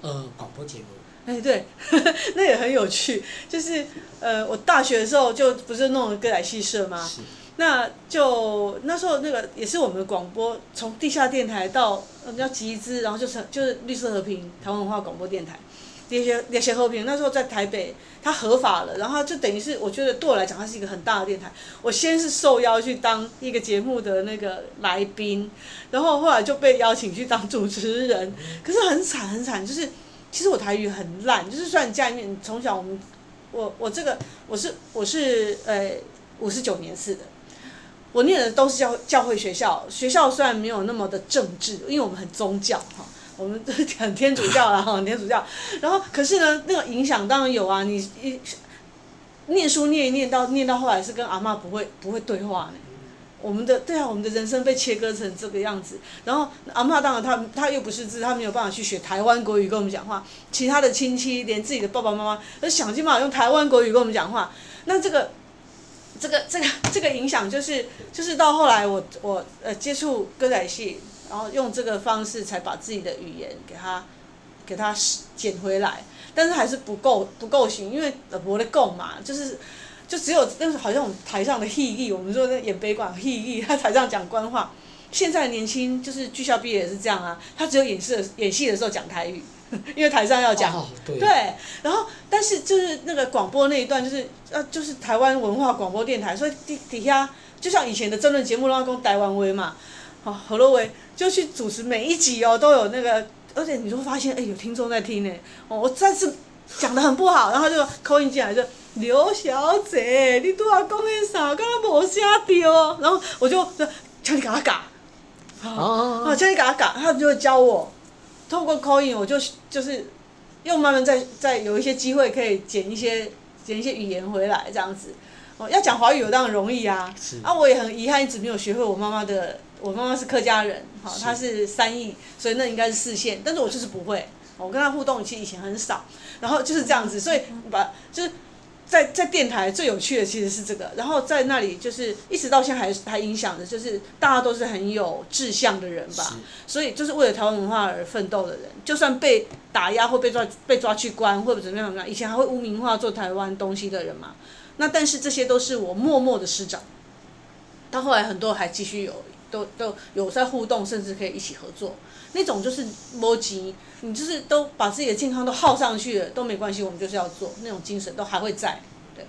Speaker 3: 呃广播节目。
Speaker 2: 哎，对呵呵，那也很有趣。就是呃，我大学的时候就不是弄了歌仔戏社吗？是。那就那时候那个也是我们的广播，从地下电台到嗯要集资，然后就成就是绿色和平台湾文化广播电台，这些这些和平那时候在台北它合法了，然后就等于是我觉得对我来讲它是一个很大的电台。我先是受邀去当一个节目的那个来宾，然后后来就被邀请去当主持人，可是很惨很惨，就是其实我台语很烂，就是虽然家里面从小我们我我这个我是我是呃五十九年次的。我念的都是教教会学校，学校虽然没有那么的政治，因为我们很宗教哈，我们讲天主教啦哈，天主教。然后可是呢，那个影响当然有啊，你一念书念一念到念到后来是跟阿嬷不会不会对话呢。我们的对啊，我们的人生被切割成这个样子。然后阿嬷当然他他又不识字，他没有办法去学台湾国语跟我们讲话。其他的亲戚连自己的爸爸妈妈都想尽办法用台湾国语跟我们讲话。那这个。这个这个这个影响就是就是到后来我我呃接触歌仔戏，然后用这个方式才把自己的语言给它给它捡回来，但是还是不够不够行，因为我的够嘛，就是就只有但是好像我们台上的戏艺，我们说在演北管戏艺，他台上讲官话，现在年轻就是剧校毕业也是这样啊，他只有演戏演戏的时候讲台语。因为台上要讲，
Speaker 3: 哦、对，
Speaker 2: 对，然后但是就是那个广播那一段，就是呃，就是台湾文化广播电台，所以底底下就像以前的争论节目，然后讲台湾威嘛，好何乐威就去主持每一集哦，都有那个，而且你就会发现，哎，有听众在听呢，哦，我再次讲得很不好，然后就 call in 进来就刘小姐，你都要讲些啥？刚刚没声调，然后我就叫你给他改，哦，啊，叫你给他改，他就会教我。透过 call in 我就就是又慢慢再再有一些机会可以捡一些捡一些语言回来这样子，哦，要讲华语我当然容易啊，啊我也很遗憾一直没有学会我妈妈的，我妈妈是客家人，好，她是三义，所以那应该是四县，但是我就是不会，我跟她互动其实以前很少，然后就是这样子，所以把就是。在在电台最有趣的其实是这个，然后在那里就是一直到现在还还影响的，就是大家都是很有志向的人吧，所以就是为了台湾文化而奋斗的人，就算被打压或被抓被抓去关或者怎么样怎么样，以前还会污名化做台湾东西的人嘛，那但是这些都是我默默的师长，到后来很多还继续有都都有在互动，甚至可以一起合作。那种就是摸级，你就是都把自己的健康都耗上去了都没关系，我们就是要做那种精神都还会在，对。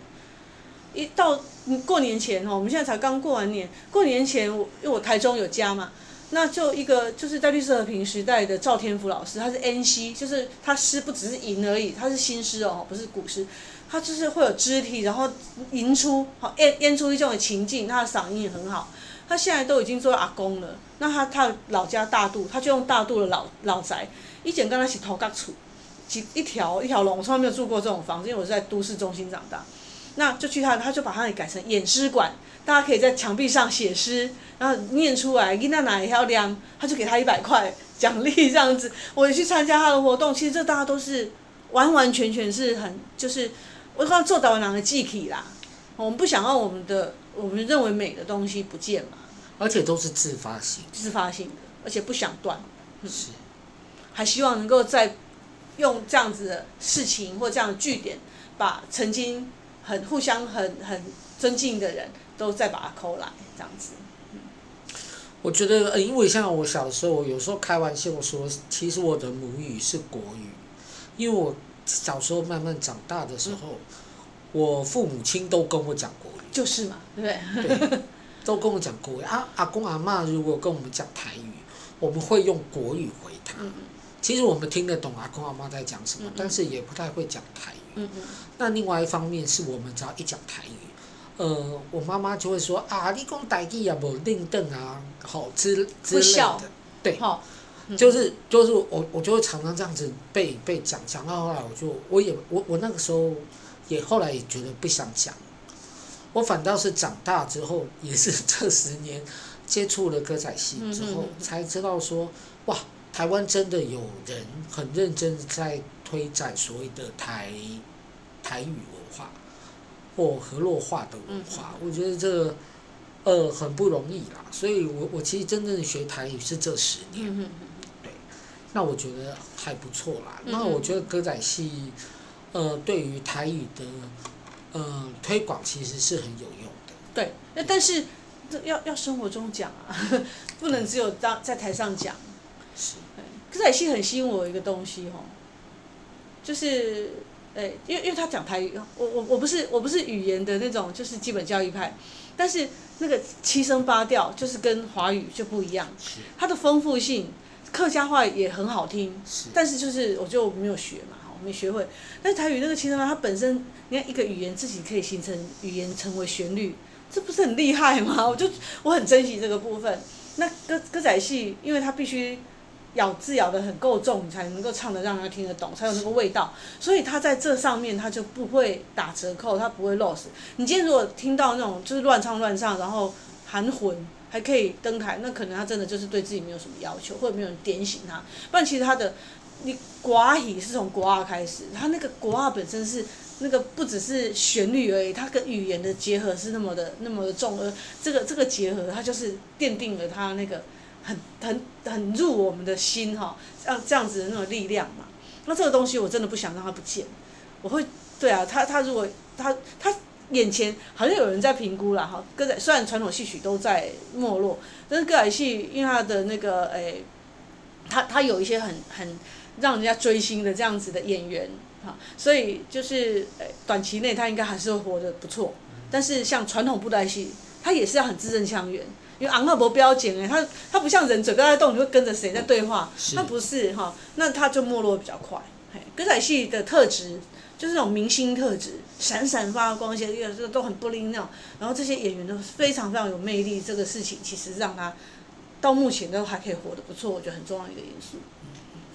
Speaker 2: 一到过年前哦，我们现在才刚过完年，过年前我因为我台中有家嘛，那就一个就是在绿色和平时代的赵天福老师，他是 NC，就是他诗不只是吟而已，他是新诗哦，不是古诗，他就是会有肢体，然后吟出好演演出一种情境，他的嗓音也很好。他现在都已经做阿公了，那他他老家大肚，他就用大肚的老老宅，以前跟他是头壳厝，几一条一条龙，我从来没有住过这种房子，因为我是在都市中心长大。那就去他，他就把它改成演诗馆，大家可以在墙壁上写诗，然后念出来，囡仔哪也要亮，他就给他一百块奖励这样子。我也去参加他的活动，其实这大家都是完完全全是很就是，我刚做导览的记忆啦。我们不想要我们的我们认为美的东西不见嘛。
Speaker 3: 而且都是自发性。
Speaker 2: 自发性的，而且不想断。
Speaker 3: 嗯、是。
Speaker 2: 还希望能够再用这样子的事情或这样的据点，把曾经很互相很很尊敬的人都再把它抠来，这样子。
Speaker 3: 我觉得，呃，因为像我小时候，我有时候开玩笑说，其实我的母语是国语，因为我小时候慢慢长大的时候，嗯、我父母亲都跟我讲国语。
Speaker 2: 就是嘛，对不对？
Speaker 3: 对，都跟我讲国语。啊，阿公阿嬷如果跟我们讲台语，我们会用国语回他。嗯其实我们听得懂阿公阿妈在讲什么，但是也不太会讲台语。嗯嗯。那另外一方面是我们只要一讲台语，呃，我妈妈就会说啊，你讲台语啊，无认凳啊，好之之类的。对。就是就是我我就会常常这样子被被讲讲到后来，我就我也我我那个时候也后来也觉得不想讲，我反倒是长大之后，也是 这十年接触了歌仔戏之后，才知道说哇。台湾真的有人很认真在推展所谓的台台语文化或河洛话的文化，我觉得这呃很不容易啦。所以我我其实真正学台语是这十年，对，那我觉得还不错啦。那我觉得歌仔戏呃对于台语的呃推广其实是很有用的。
Speaker 2: 对，那但是这要要生活中讲啊，不能只有当在台上讲。是，可是也是很吸引我一个东西哦，就是，诶，因为因为他讲台语，我我我不是我不是语言的那种，就是基本教育派，但是那个七声八调就是跟华语就不一样，它的丰富性，客家话也很好听，但是就是我就没有学嘛，我没学会，但是台语那个七声八调，它本身你看一个语言自己可以形成语言成为旋律，这不是很厉害吗？我就我很珍惜这个部分。那歌歌仔戏，因为它必须。咬字咬得很够重，你才能够唱得让人听得懂，才有那个味道。所以它在这上面它就不会打折扣，它不会 loss。你今天如果听到那种就是乱唱乱唱，然后含混还可以登台，那可能他真的就是对自己没有什么要求，或者没有人点醒他。不然其实他的你寡语是从国二开始，他那个国二本身是那个不只是旋律而已，它跟语言的结合是那么的那么的重，而这个这个结合它就是奠定了他那个。很很很入我们的心哈，像这样子的那种力量嘛。那这个东西我真的不想让它不见。我会，对啊，他他如果他他眼前好像有人在评估了哈。歌仔虽然传统戏曲都在没落，但是歌仔戏因为他的那个诶，他他有一些很很让人家追星的这样子的演员哈，所以就是诶短期内他应该还是会活得不错。但是像传统布袋戏，他也是要很字正腔圆。因为昂克伯标准哎，他他不像人嘴巴在动，你会跟着谁在对话？他不是哈，那他就没落比较快。嘿，歌仔戏的特质就是那种明星特质，闪闪发光一些，因为这个都很不灵那种。然后这些演员都非常非常有魅力，这个事情其实让他到目前都还可以活得不错，我觉得很重要一个因素。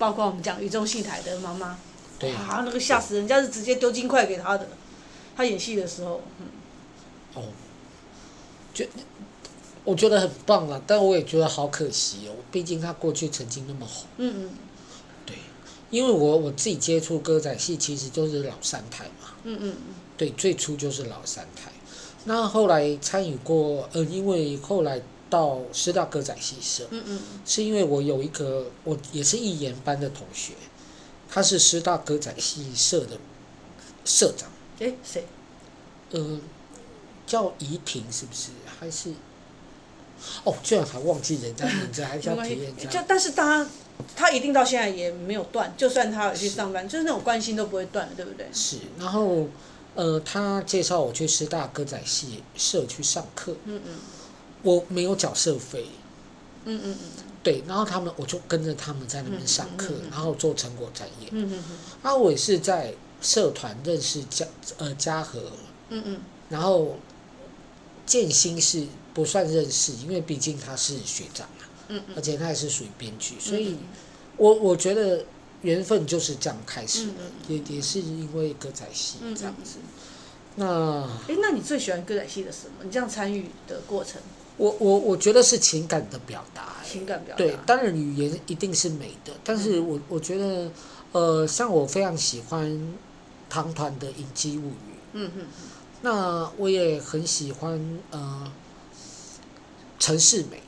Speaker 2: 包括我们讲雨中戏台的妈妈，对啊，那个吓死人家是直接丢金块给他的，他演戏的时候，嗯，
Speaker 3: 哦，就。我觉得很棒了，但我也觉得好可惜哦。毕竟他过去曾经那么红。嗯嗯。对，因为我我自己接触歌仔戏，其实就是老三台嘛。嗯嗯嗯。对，最初就是老三台，那后来参与过，呃，因为后来到师大歌仔戏社。嗯嗯。是因为我有一个，我也是艺研班的同学，他是师大歌仔戏社的社长。
Speaker 2: 诶，谁？
Speaker 3: 呃，叫怡婷，是不是？还是？哦，居然还忘记人家名字，还叫 体验
Speaker 2: 就但是他，他一定到现在也没有断，就算他有去上班，是就是那种关心都不会断，对不对？
Speaker 3: 是，然后，呃，他介绍我去师大歌仔戏社去上课。嗯嗯。我没有缴社费。嗯嗯嗯。对，然后他们我就跟着他们在那边上课，然后做成果展演。嗯嗯嗯。啊，我也是在社团认识嘉呃嘉禾。嗯嗯。然后，建新是。不算认识，因为毕竟他是学长嘛，嗯嗯，而且他也是属于编剧，所以我我觉得缘分就是这样开始的，也也是因为歌仔戏这样子。那
Speaker 2: 哎，那你最喜欢歌仔戏的什么？你这样参与的过程？
Speaker 3: 我我我觉得是情感的表达。
Speaker 2: 情感表达。
Speaker 3: 对，当然语言一定是美的，但是我我觉得，呃，像我非常喜欢唐团的《隐姬物语》。
Speaker 2: 嗯哼。
Speaker 3: 那我也很喜欢呃，陈世美。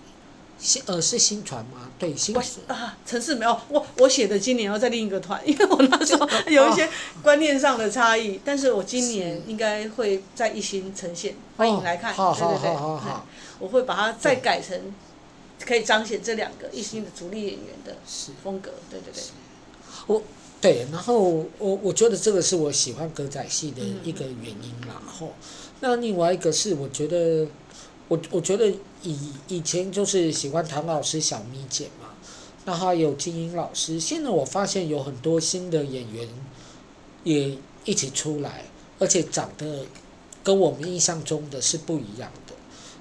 Speaker 3: 新呃是新传吗？对，新传
Speaker 2: 啊，城市没有，我我写的今年要在另一个团，因为我那时候 有一些观念上的差异，但是我今年应该会在一心呈现，欢迎来看，
Speaker 3: 哦、
Speaker 2: 对对对，
Speaker 3: 好好好。好
Speaker 2: 我会把它再改成可以彰显这两个一心的主力演员的风格，对对对。
Speaker 3: 我对，然后我我觉得这个是我喜欢歌仔戏的一个原因，然后那另外一个是我觉得。我我觉得以以前就是喜欢唐老师、小咪姐嘛，那还有金英老师。现在我发现有很多新的演员也一起出来，而且长得跟我们印象中的是不一样的。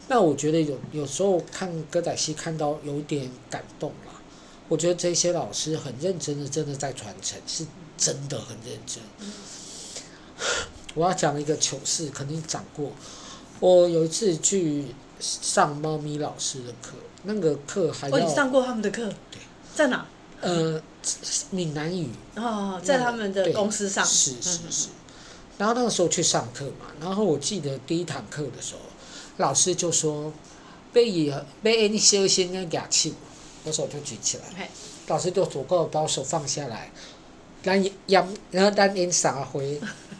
Speaker 3: 那我觉得有有时候看歌仔戏看到有点感动啦。我觉得这些老师很认真的，真的在传承，是真的很认真。我要讲一个糗事，肯定讲过。我有一次去上猫咪老师的课，那个课还要。
Speaker 2: 哦，你上过他们的课？
Speaker 3: 对。
Speaker 2: 在哪？
Speaker 3: 呃，闽南语。
Speaker 2: 哦，在他们的公司上。
Speaker 3: 是是是。然后那个时候去上课嘛，然后我记得第一堂课的时候，老师就说：“被以背你小心的举起，我手就举起来。”老师就走过把我手放下来，让让然后让演撒回。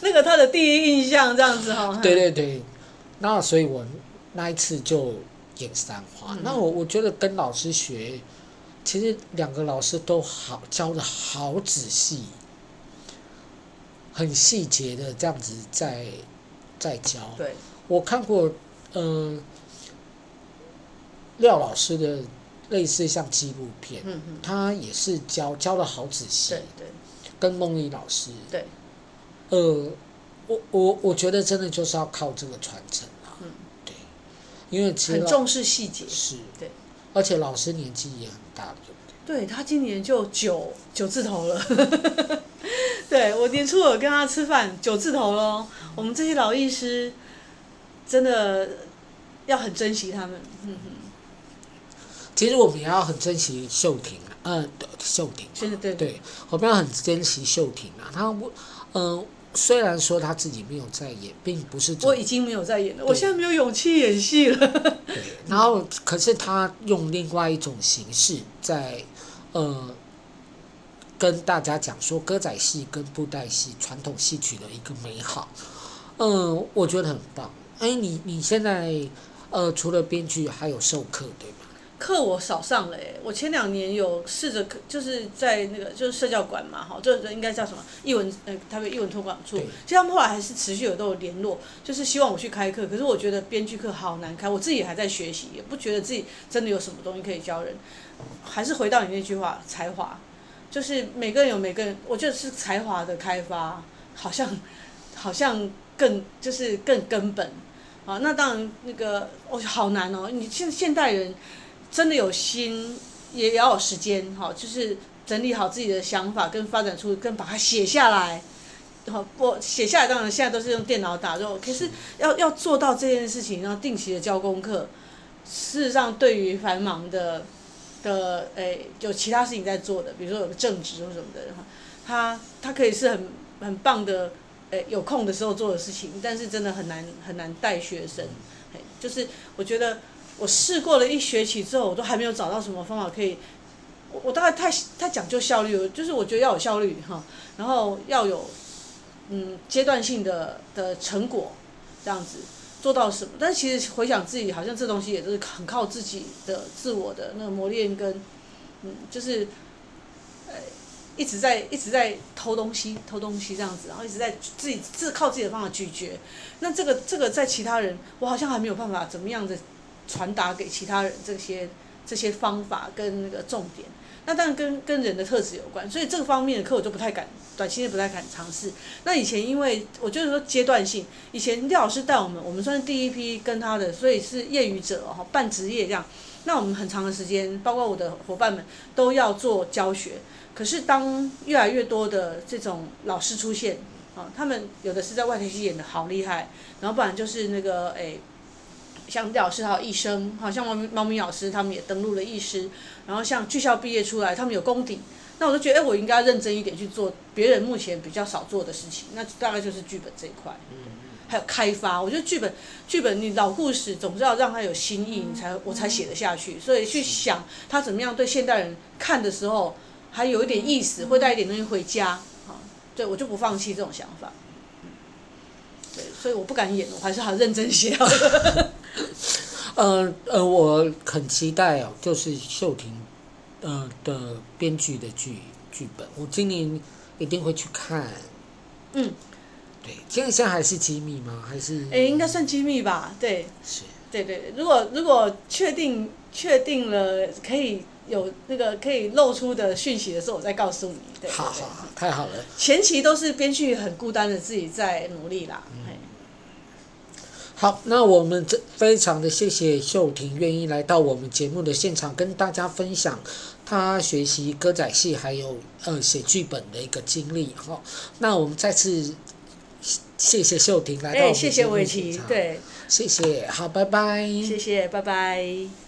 Speaker 2: 那个他的第一印象这样子哈。
Speaker 3: 对对对，那所以我那一次就演三花。嗯、那我我觉得跟老师学，其实两个老师都好教的好仔细，很细节的这样子在在教。
Speaker 2: 对。
Speaker 3: 我看过，嗯、呃，廖老师的类似像纪录片，嗯嗯，他也是教教的好仔细。
Speaker 2: 对对。
Speaker 3: 跟梦丽老师，
Speaker 2: 对，
Speaker 3: 呃，我我我觉得真的就是要靠这个传承啊，嗯，对，因为其实
Speaker 2: 很重视细节，
Speaker 3: 是，
Speaker 2: 对，
Speaker 3: 而且老师年纪也很大，对不
Speaker 2: 对？对，他今年就九九字头了，对，我年初有跟他吃饭，九字头喽。我们这些老艺师真的要很珍惜他们，嗯哼。
Speaker 3: 其实我们也要很珍惜秀婷。嗯，秀婷，
Speaker 2: 对对
Speaker 3: 对，我们要很珍惜秀婷啊。她不，嗯，虽然说他自己没有在演，并不是
Speaker 2: 我已经没有在演了，我现在没有勇气演戏了。
Speaker 3: 对，然后可是他用另外一种形式在，呃，跟大家讲说歌仔戏跟布袋戏传统戏曲的一个美好。嗯，我觉得很棒。哎，你你现在呃，除了编剧，还有授课，对吗？
Speaker 2: 课我少上了诶，我前两年有试着课，就是在那个就是社教馆嘛，哈，这应该叫什么艺文呃，台北艺文推广处，其实他们后来还是持续有都有联络，就是希望我去开课，可是我觉得编剧课好难开，我自己也还在学习，也不觉得自己真的有什么东西可以教人，还是回到你那句话，才华，就是每个人有每个人，我觉得是才华的开发，好像好像更就是更根本，啊，那当然那个哦好难哦，你现现代人。真的有心，也要有时间，哈，就是整理好自己的想法，跟发展出，跟把它写下来，好，我写下来，当然现在都是用电脑打肉，可是要要做到这件事情，然后定期的交功课，事实上对于繁忙的的，诶、欸，有其他事情在做的，比如说有个正职或什么的，哈，他他可以是很很棒的，诶、欸，有空的时候做的事情，但是真的很难很难带学生，嘿，就是我觉得。我试过了一学期之后，我都还没有找到什么方法可以。我我大概太太讲究效率，就是我觉得要有效率哈，然后要有嗯阶段性的的成果，这样子做到什么？但其实回想自己，好像这东西也都是很靠自己的自我的那个磨练跟嗯，就是呃一直在一直在偷东西偷东西这样子，然后一直在自己自靠自己的方法咀嚼。那这个这个在其他人，我好像还没有办法怎么样的。传达给其他人这些这些方法跟那个重点，那当然跟跟人的特质有关，所以这个方面的课我就不太敢，短期内不太敢尝试。那以前因为我就是说阶段性，以前廖老师带我们，我们算是第一批跟他的，所以是业余者哈，半职业这样。那我们很长的时间，包括我的伙伴们都要做教学。可是当越来越多的这种老师出现，啊，他们有的是在外台戏演的好厉害，然后不然就是那个诶，像廖老师还有医生，好像猫咪猫咪老师他们也登录了医师，然后像剧校毕业出来，他们有功底，那我就觉得哎，我应该认真一点去做别人目前比较少做的事情，那大概就是剧本这一块。还有开发，我觉得剧本剧本你老故事总是要让它有新意，你才我才写得下去。所以去想它怎么样对现代人看的时候还有一点意思，会带一点东西回家啊。对，我就不放弃这种想法。对，所以我不敢演，我还是好认真写。
Speaker 3: 呃呃，我很期待哦，就是秀婷呃的编剧的剧剧本，我今年一定会去看。嗯。现在现在还是机密吗？还是？
Speaker 2: 哎，应该算机密吧。对，
Speaker 3: 是，
Speaker 2: 对对。如果如果确定确定了可以有那个可以露出的讯息的时候，我再告诉你。对，
Speaker 3: 好好好，太好了。
Speaker 2: 前期都是编剧很孤单的自己在努力啦。嗯。
Speaker 3: 好，那我们这非常的谢谢秀婷愿意来到我们节目的现场，跟大家分享她学习歌仔戏还有呃写剧本的一个经历。好，那我们再次。谢谢秀婷来到我们节目现场。
Speaker 2: 谢谢伟奇，对，
Speaker 3: 谢谢，好，拜拜。
Speaker 2: 谢谢，拜拜。